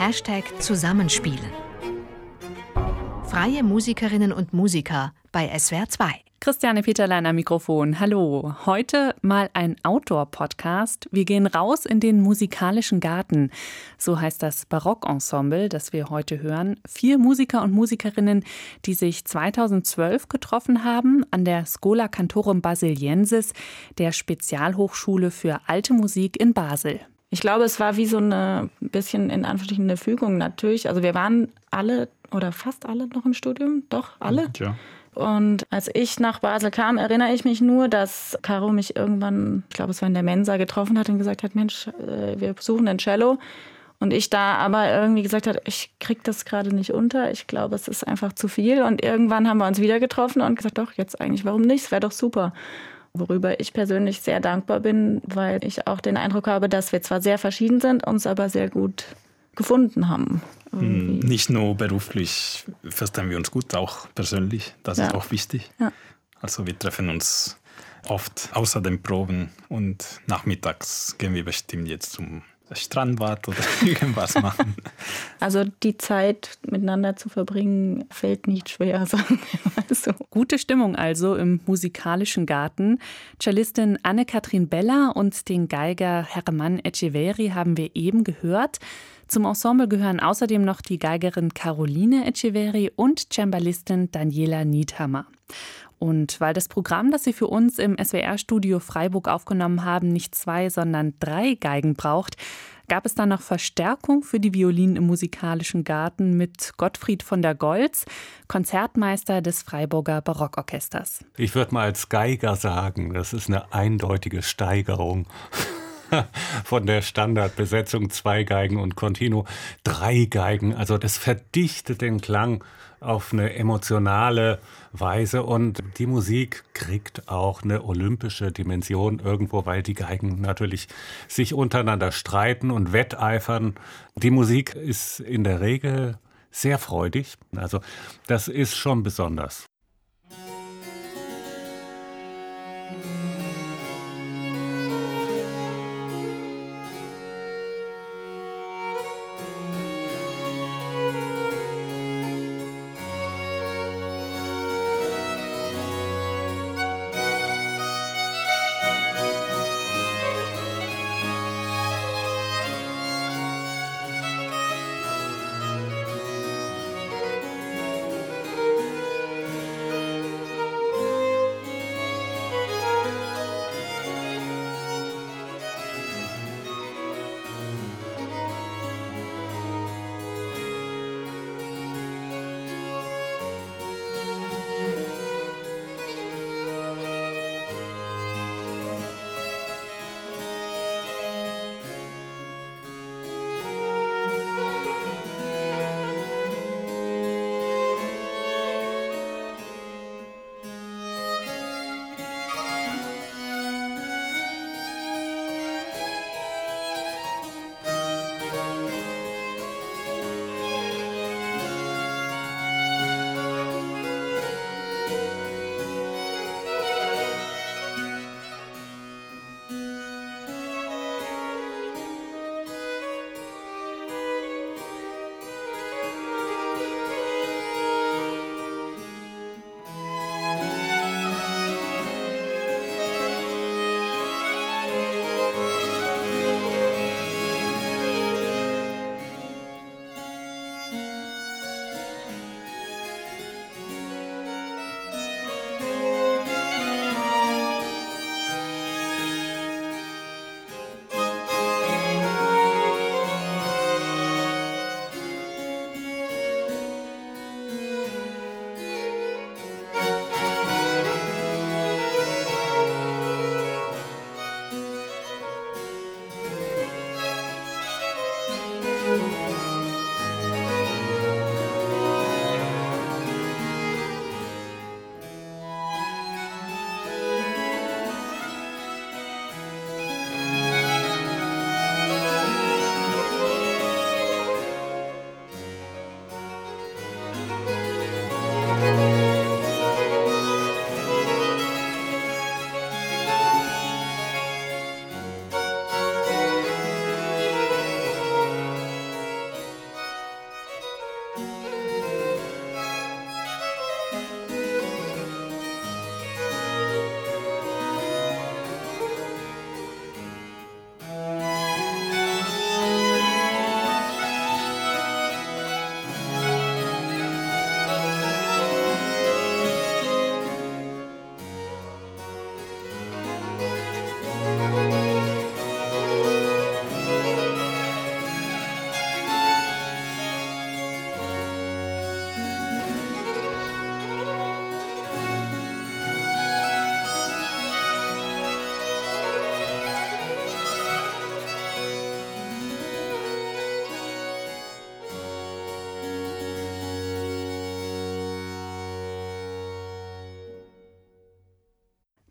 Hashtag Zusammenspielen. Freie Musikerinnen und Musiker bei SWR 2. Christiane Peterlein am Mikrofon. Hallo. Heute mal ein Outdoor-Podcast. Wir gehen raus in den musikalischen Garten. So heißt das Barockensemble, das wir heute hören. Vier Musiker und Musikerinnen, die sich 2012 getroffen haben an der Schola Cantorum Basiliensis, der Spezialhochschule für alte Musik in Basel. Ich glaube, es war wie so eine bisschen in Anführungsstrichen eine Fügung natürlich. Also wir waren alle oder fast alle noch im Studium, doch alle. Ja. Und als ich nach Basel kam, erinnere ich mich nur, dass Caro mich irgendwann, ich glaube, es war in der Mensa, getroffen hat und gesagt hat, Mensch, äh, wir besuchen ein Cello. Und ich da aber irgendwie gesagt hat, ich krieg das gerade nicht unter. Ich glaube, es ist einfach zu viel. Und irgendwann haben wir uns wieder getroffen und gesagt, doch, jetzt eigentlich, warum nicht? Es wäre doch super. Worüber ich persönlich sehr dankbar bin, weil ich auch den Eindruck habe, dass wir zwar sehr verschieden sind, uns aber sehr gut gefunden haben. Irgendwie. Nicht nur beruflich verstehen wir uns gut, auch persönlich. Das ja. ist auch wichtig. Ja. Also wir treffen uns oft außer den Proben und nachmittags gehen wir bestimmt jetzt zum Strandbad oder irgendwas machen. Also die Zeit miteinander zu verbringen, fällt nicht schwer, sagen wir mal so. Gute Stimmung also im musikalischen Garten. Cellistin Anne-Kathrin Bella und den Geiger Hermann Echeveri haben wir eben gehört. Zum Ensemble gehören außerdem noch die Geigerin Caroline Echeveri und Cembalistin Daniela Niedhammer. Und weil das Programm, das Sie für uns im SWR-Studio Freiburg aufgenommen haben, nicht zwei, sondern drei Geigen braucht, gab es dann noch Verstärkung für die Violinen im musikalischen Garten mit Gottfried von der Goltz, Konzertmeister des Freiburger Barockorchesters. Ich würde mal als Geiger sagen, das ist eine eindeutige Steigerung. von der Standardbesetzung zwei Geigen und Continuo drei Geigen. Also das verdichtet den Klang auf eine emotionale Weise und die Musik kriegt auch eine olympische Dimension irgendwo, weil die Geigen natürlich sich untereinander streiten und wetteifern. Die Musik ist in der Regel sehr freudig. Also das ist schon besonders.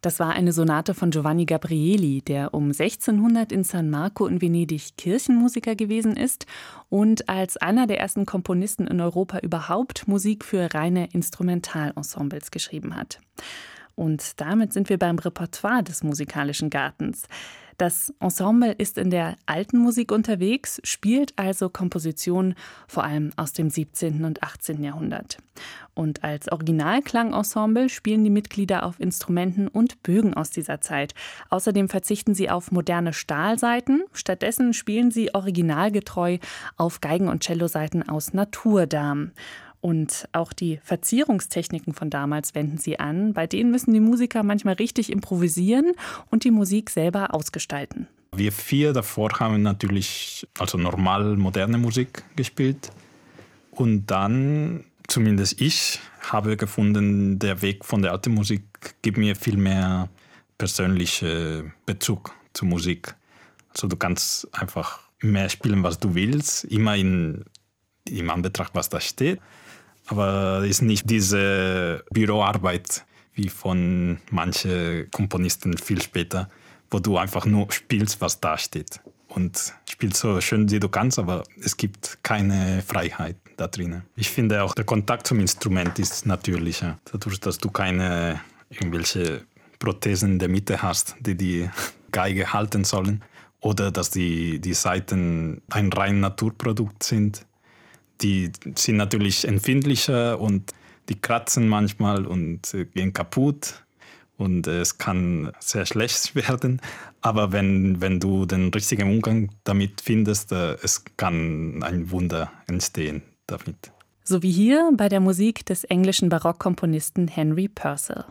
Das war eine Sonate von Giovanni Gabrieli, der um 1600 in San Marco in Venedig Kirchenmusiker gewesen ist und als einer der ersten Komponisten in Europa überhaupt Musik für reine Instrumentalensembles geschrieben hat. Und damit sind wir beim Repertoire des musikalischen Gartens. Das Ensemble ist in der alten Musik unterwegs, spielt also Kompositionen vor allem aus dem 17. und 18. Jahrhundert. Und als Originalklangensemble spielen die Mitglieder auf Instrumenten und Bögen aus dieser Zeit. Außerdem verzichten sie auf moderne Stahlseiten, stattdessen spielen sie originalgetreu auf Geigen- und Celloseiten aus Naturdarm. Und auch die Verzierungstechniken von damals wenden sie an. Bei denen müssen die Musiker manchmal richtig improvisieren und die Musik selber ausgestalten. Wir vier davor haben natürlich also normal moderne Musik gespielt. Und dann, zumindest ich, habe gefunden, der Weg von der alten Musik gibt mir viel mehr persönlichen Bezug zur Musik. Also du kannst einfach mehr spielen, was du willst, immer in, im Anbetracht, was da steht. Aber ist nicht diese Büroarbeit wie von manchen Komponisten viel später, wo du einfach nur spielst, was da steht. Und spielst so schön, wie du kannst, aber es gibt keine Freiheit da drinnen. Ich finde auch, der Kontakt zum Instrument ist natürlicher. Dadurch, dass du keine irgendwelche Prothesen in der Mitte hast, die die Geige halten sollen. Oder dass die, die Saiten ein rein Naturprodukt sind die sind natürlich empfindlicher und die kratzen manchmal und äh, gehen kaputt und es kann sehr schlecht werden. Aber wenn, wenn du den richtigen Umgang damit findest, äh, es kann ein Wunder entstehen damit. So wie hier bei der Musik des englischen Barockkomponisten Henry Purcell.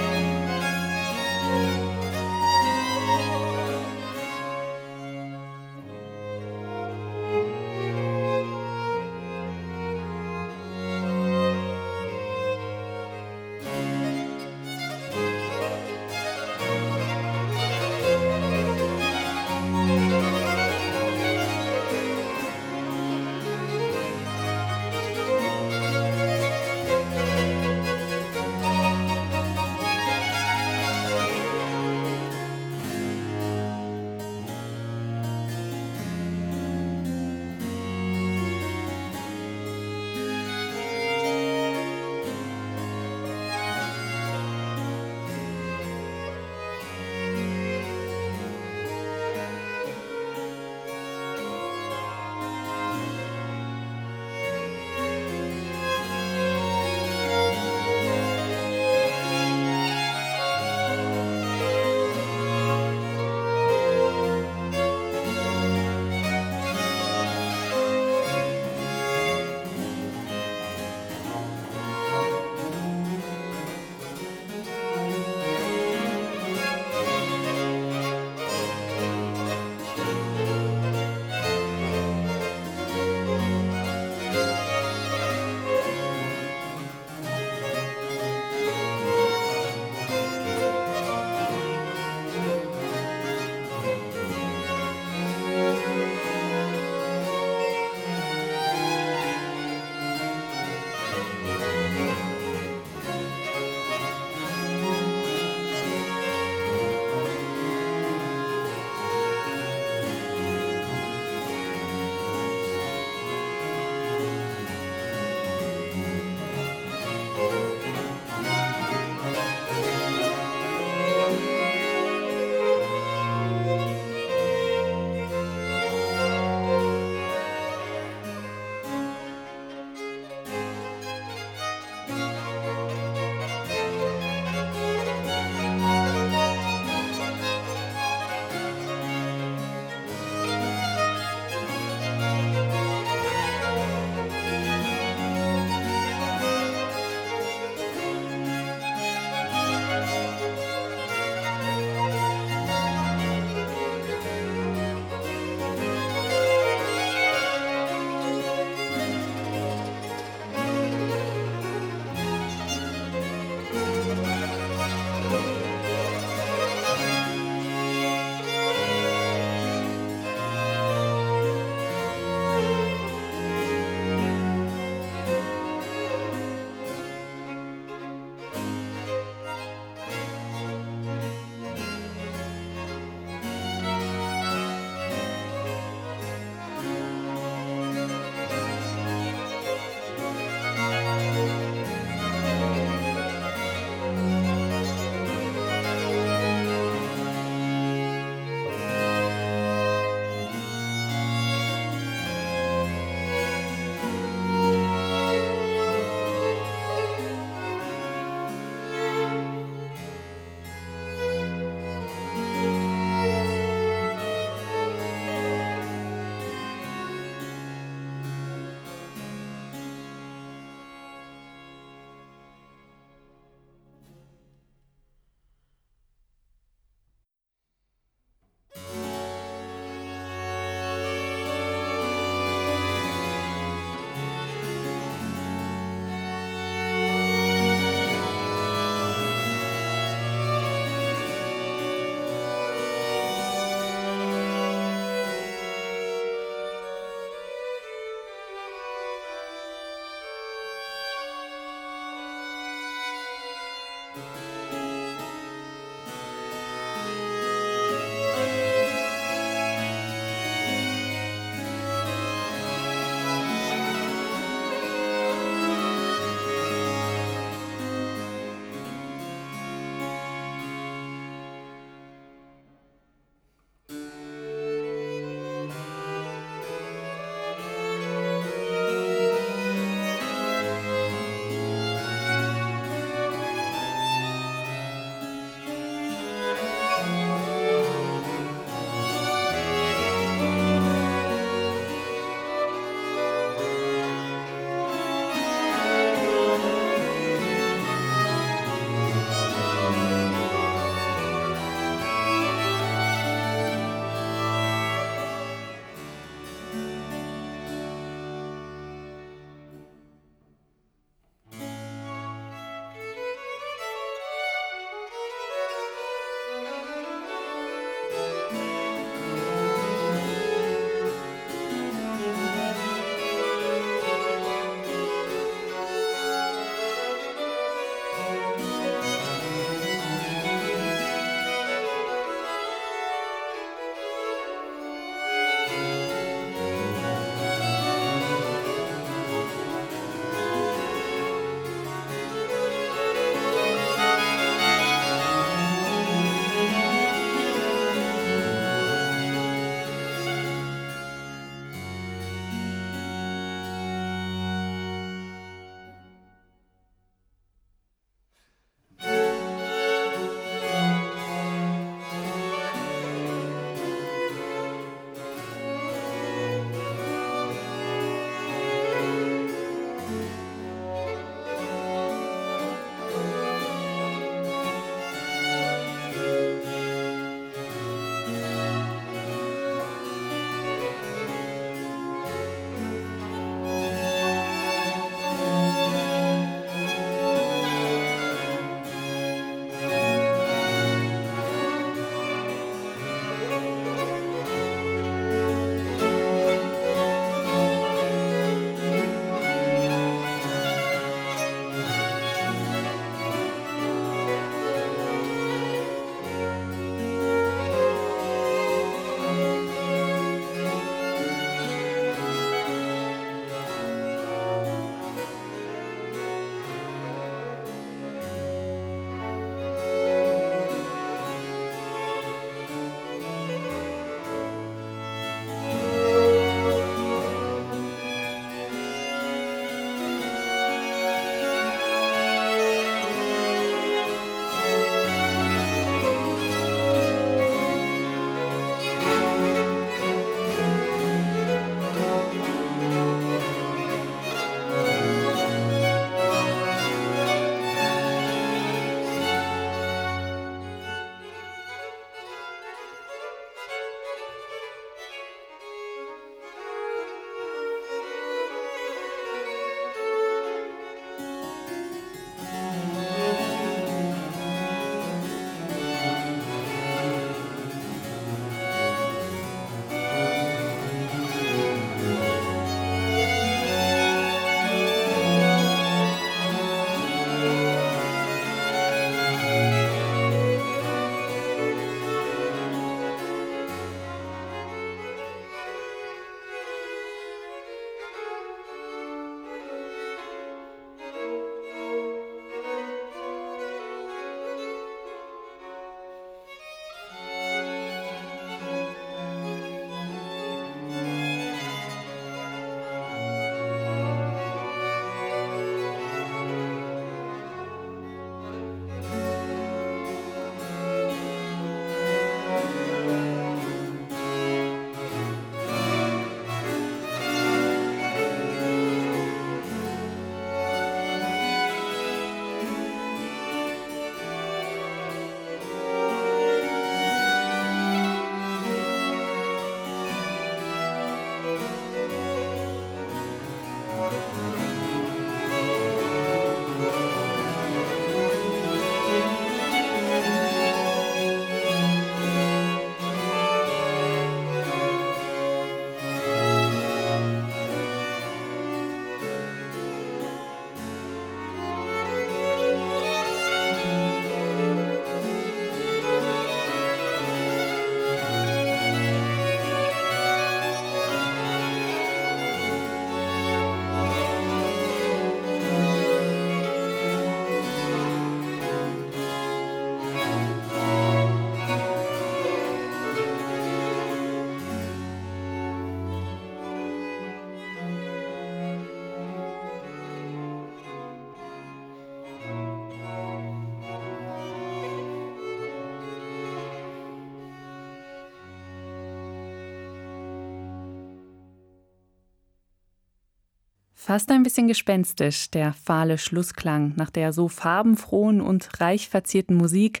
Fast ein bisschen gespenstisch, der fahle Schlussklang nach der so farbenfrohen und reich verzierten Musik.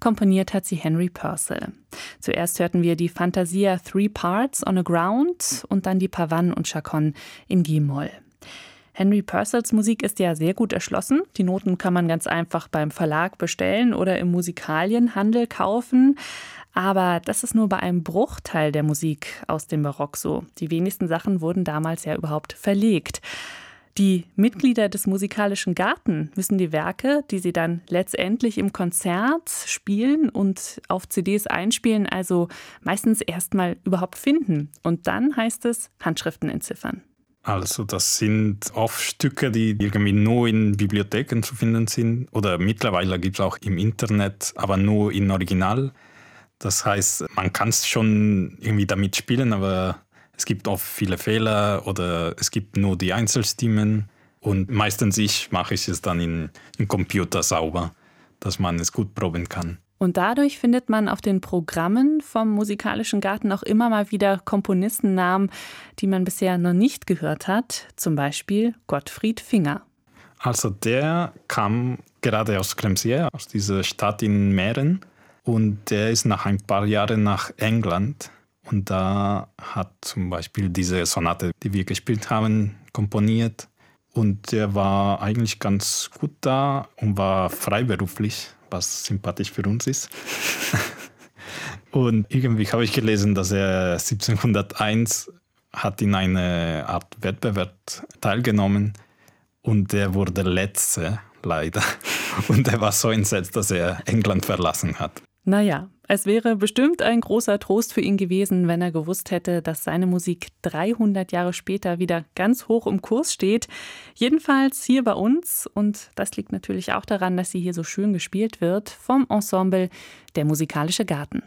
Komponiert hat sie Henry Purcell. Zuerst hörten wir die Fantasia Three Parts on a Ground und dann die Pavanne und Chaconne in G-Moll. Henry Purcells Musik ist ja sehr gut erschlossen. Die Noten kann man ganz einfach beim Verlag bestellen oder im Musikalienhandel kaufen. Aber das ist nur bei einem Bruchteil der Musik aus dem Barock so. Die wenigsten Sachen wurden damals ja überhaupt verlegt. Die Mitglieder des musikalischen Garten müssen die Werke, die sie dann letztendlich im Konzert spielen und auf CDs einspielen, also meistens erstmal überhaupt finden. Und dann heißt es Handschriften entziffern. Also das sind oft Stücke, die irgendwie nur in Bibliotheken zu finden sind oder mittlerweile gibt es auch im Internet, aber nur in Original. Das heißt, man kann es schon irgendwie damit spielen, aber es gibt oft viele Fehler oder es gibt nur die Einzelstimmen. Und meistens ich mache ich es dann in, im Computer sauber, dass man es gut proben kann. Und dadurch findet man auf den Programmen vom Musikalischen Garten auch immer mal wieder Komponistennamen, die man bisher noch nicht gehört hat. Zum Beispiel Gottfried Finger. Also der kam gerade aus Clemsier, aus dieser Stadt in Mähren. Und der ist nach ein paar Jahren nach England und da hat zum Beispiel diese Sonate, die wir gespielt haben, komponiert. Und der war eigentlich ganz gut da und war freiberuflich, was sympathisch für uns ist. und irgendwie habe ich gelesen, dass er 1701 hat in eine Art Wettbewerb teilgenommen und der wurde letzte leider. Und er war so entsetzt, dass er England verlassen hat. Naja, es wäre bestimmt ein großer Trost für ihn gewesen, wenn er gewusst hätte, dass seine Musik 300 Jahre später wieder ganz hoch im Kurs steht. Jedenfalls hier bei uns, und das liegt natürlich auch daran, dass sie hier so schön gespielt wird, vom Ensemble Der Musikalische Garten.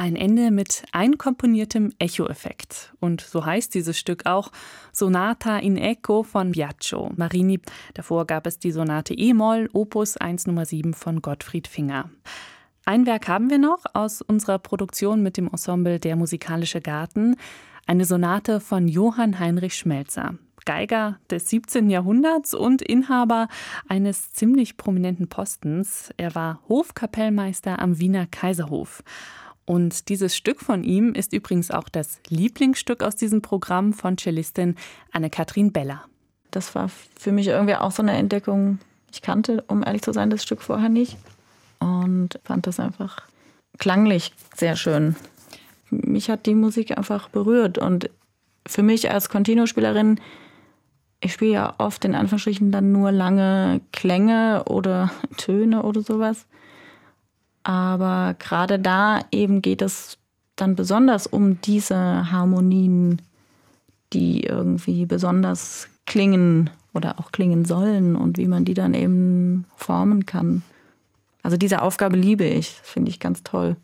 Ein Ende mit einkomponiertem Echo-Effekt. Und so heißt dieses Stück auch Sonata in Echo von Biagio Marini. Davor gab es die Sonate E-Moll, Opus 1 Nummer 7 von Gottfried Finger. Ein Werk haben wir noch aus unserer Produktion mit dem Ensemble Der musikalische Garten. Eine Sonate von Johann Heinrich Schmelzer. Geiger des 17. Jahrhunderts und Inhaber eines ziemlich prominenten Postens. Er war Hofkapellmeister am Wiener Kaiserhof. Und dieses Stück von ihm ist übrigens auch das Lieblingsstück aus diesem Programm von Cellistin Anne-Kathrin Beller. Das war für mich irgendwie auch so eine Entdeckung. Ich kannte, um ehrlich zu sein, das Stück vorher nicht und fand das einfach klanglich sehr schön. Mich hat die Musik einfach berührt und für mich als Continuo-Spielerin, ich spiele ja oft in Anführungsstrichen dann nur lange Klänge oder Töne oder sowas. Aber gerade da eben geht es dann besonders um diese Harmonien, die irgendwie besonders klingen oder auch klingen sollen und wie man die dann eben formen kann. Also diese Aufgabe liebe ich, finde ich ganz toll.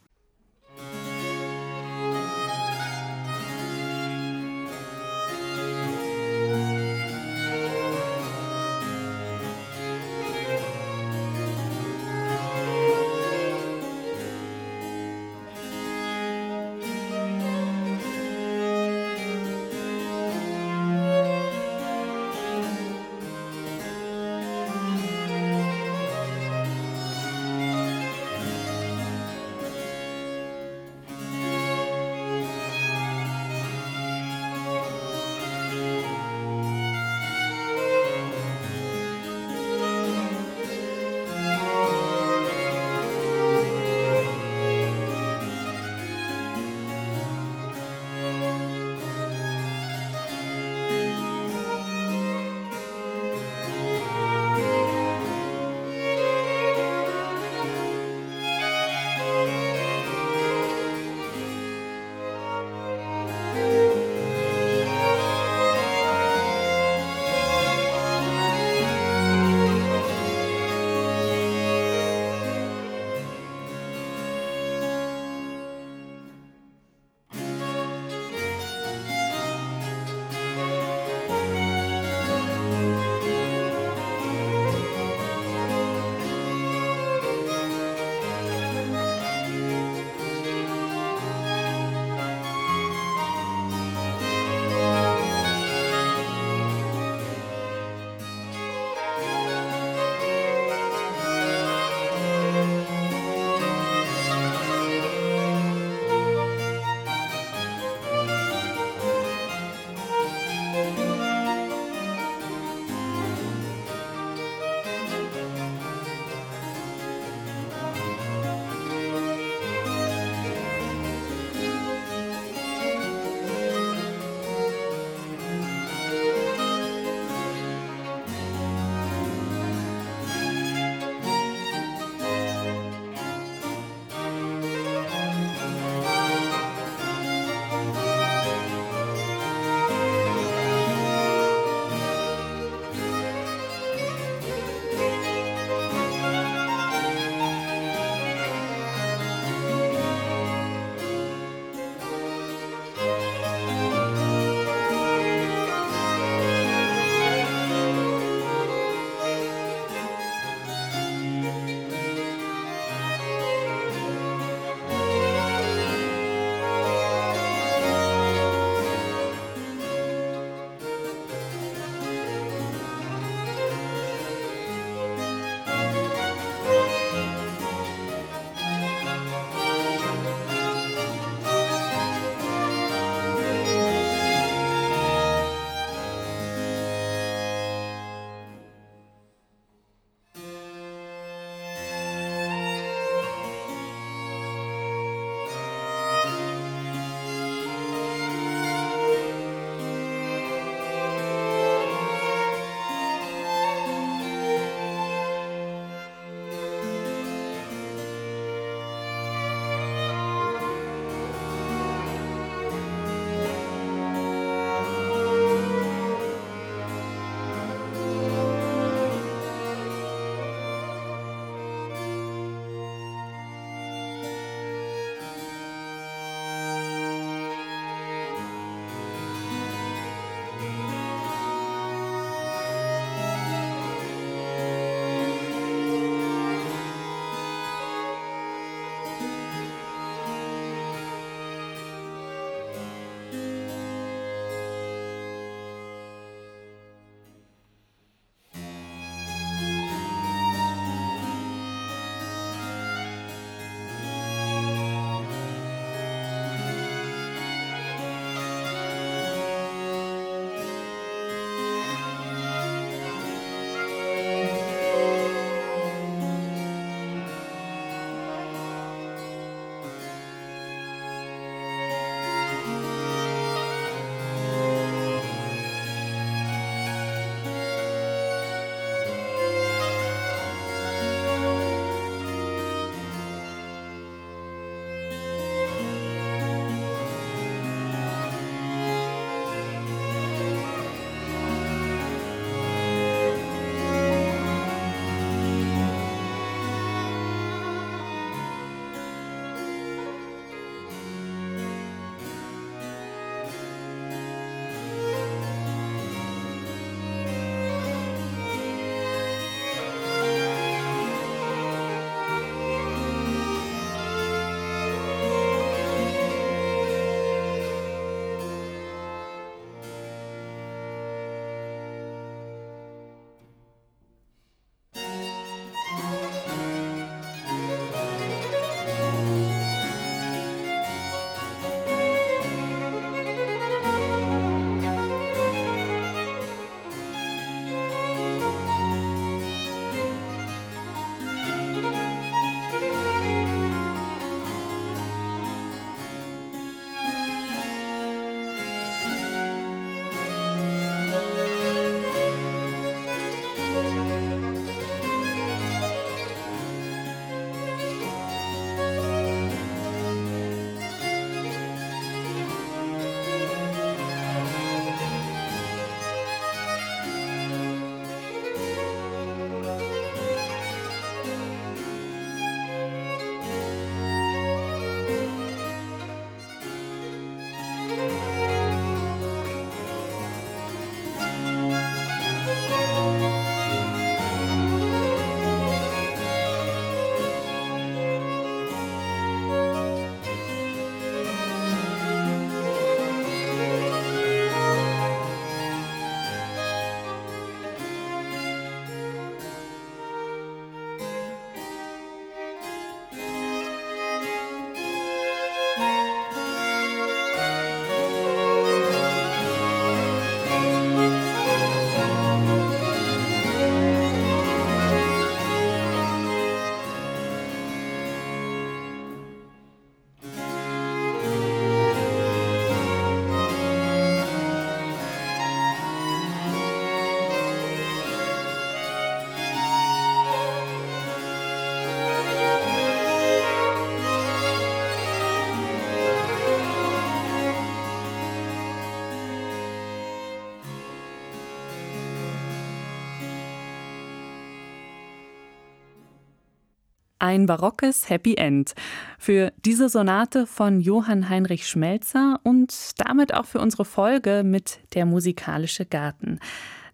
Ein barockes Happy End. Für diese Sonate von Johann Heinrich Schmelzer und damit auch für unsere Folge mit Der musikalische Garten.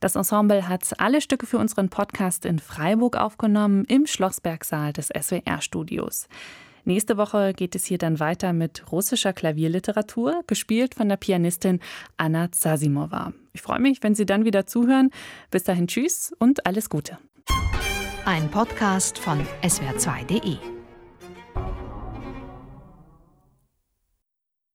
Das Ensemble hat alle Stücke für unseren Podcast in Freiburg aufgenommen, im Schlossbergsaal des SWR-Studios. Nächste Woche geht es hier dann weiter mit russischer Klavierliteratur, gespielt von der Pianistin Anna Zasimova. Ich freue mich, wenn Sie dann wieder zuhören. Bis dahin, tschüss und alles Gute. Ein Podcast von swr2.de